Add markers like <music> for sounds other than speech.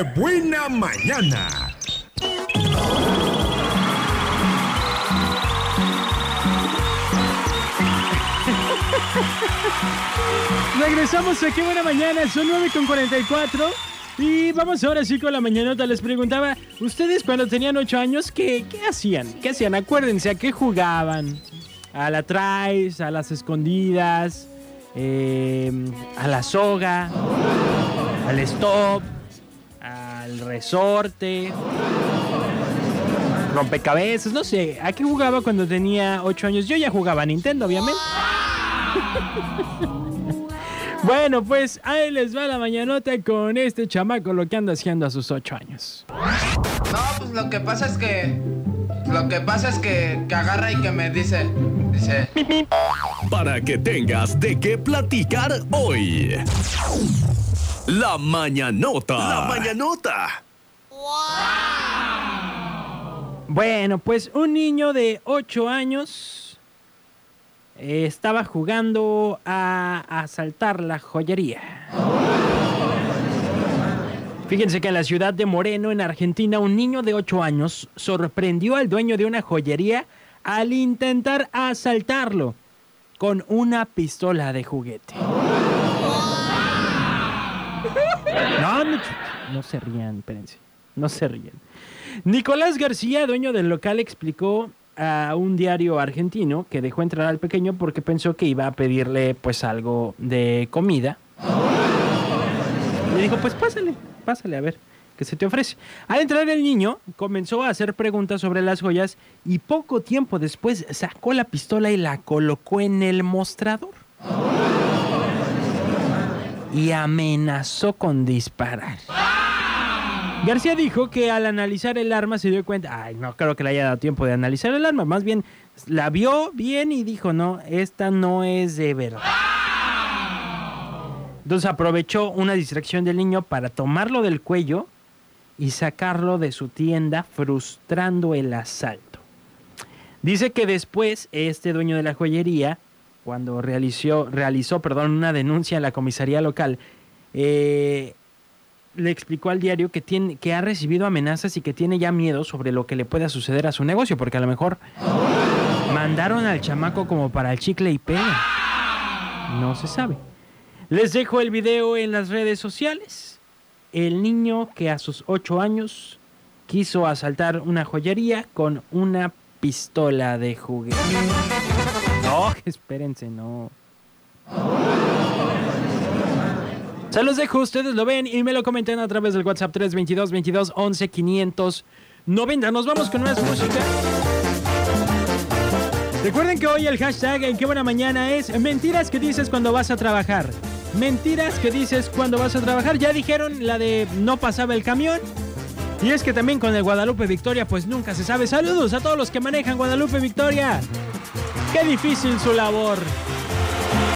¡Qué buena mañana! Regresamos aquí, buena mañana, son 9 con 44. Y vamos ahora sí con la mañanota. Les preguntaba, ¿ustedes cuando tenían 8 años qué, qué hacían? ¿Qué hacían? Acuérdense, ¿a qué jugaban? A la traes, a las escondidas, eh, a la soga, al stop, al resorte, rompecabezas, no sé. ¿A qué jugaba cuando tenía 8 años? Yo ya jugaba a Nintendo, obviamente. <laughs> Bueno, pues ahí les va la mañanota con este chamaco lo que anda haciendo a sus 8 años. No, pues lo que pasa es que. Lo que pasa es que, que agarra y que me dice. Dice. Para que tengas de qué platicar hoy. La mañanota. La mañanota. Bueno, pues un niño de 8 años eh, estaba jugando a asaltar la joyería. Fíjense que en la ciudad de Moreno, en Argentina, un niño de 8 años sorprendió al dueño de una joyería al intentar asaltarlo con una pistola de juguete. No, no, no se rían, espérense. No se rían. Nicolás García, dueño del local, explicó a un diario argentino que dejó entrar al pequeño porque pensó que iba a pedirle pues algo de comida. Le dijo, pues pásale, pásale a ver qué se te ofrece. Al entrar el niño comenzó a hacer preguntas sobre las joyas y poco tiempo después sacó la pistola y la colocó en el mostrador. Y amenazó con disparar. García dijo que al analizar el arma se dio cuenta, ay, no creo que le haya dado tiempo de analizar el arma, más bien la vio bien y dijo, no, esta no es de verdad. Entonces aprovechó una distracción del niño para tomarlo del cuello y sacarlo de su tienda, frustrando el asalto. Dice que después este dueño de la joyería, cuando realizó, realizó perdón, una denuncia en la comisaría local, eh, le explicó al diario que, tiene, que ha recibido amenazas y que tiene ya miedo sobre lo que le pueda suceder a su negocio, porque a lo mejor mandaron al chamaco como para el chicle y pega. No se sabe. Les dejo el video en las redes sociales. El niño que a sus 8 años quiso asaltar una joyería con una pistola de juguete. <laughs> Espérense, no. Se los dejo, ustedes lo ven y me lo comentan a través del WhatsApp 322 22 11 590. Nos vamos con más música. Recuerden que hoy el hashtag en qué buena mañana es mentiras que dices cuando vas a trabajar. Mentiras que dices cuando vas a trabajar. Ya dijeron la de no pasaba el camión. Y es que también con el Guadalupe Victoria pues nunca se sabe. Saludos a todos los que manejan Guadalupe Victoria. Qué difícil su labor.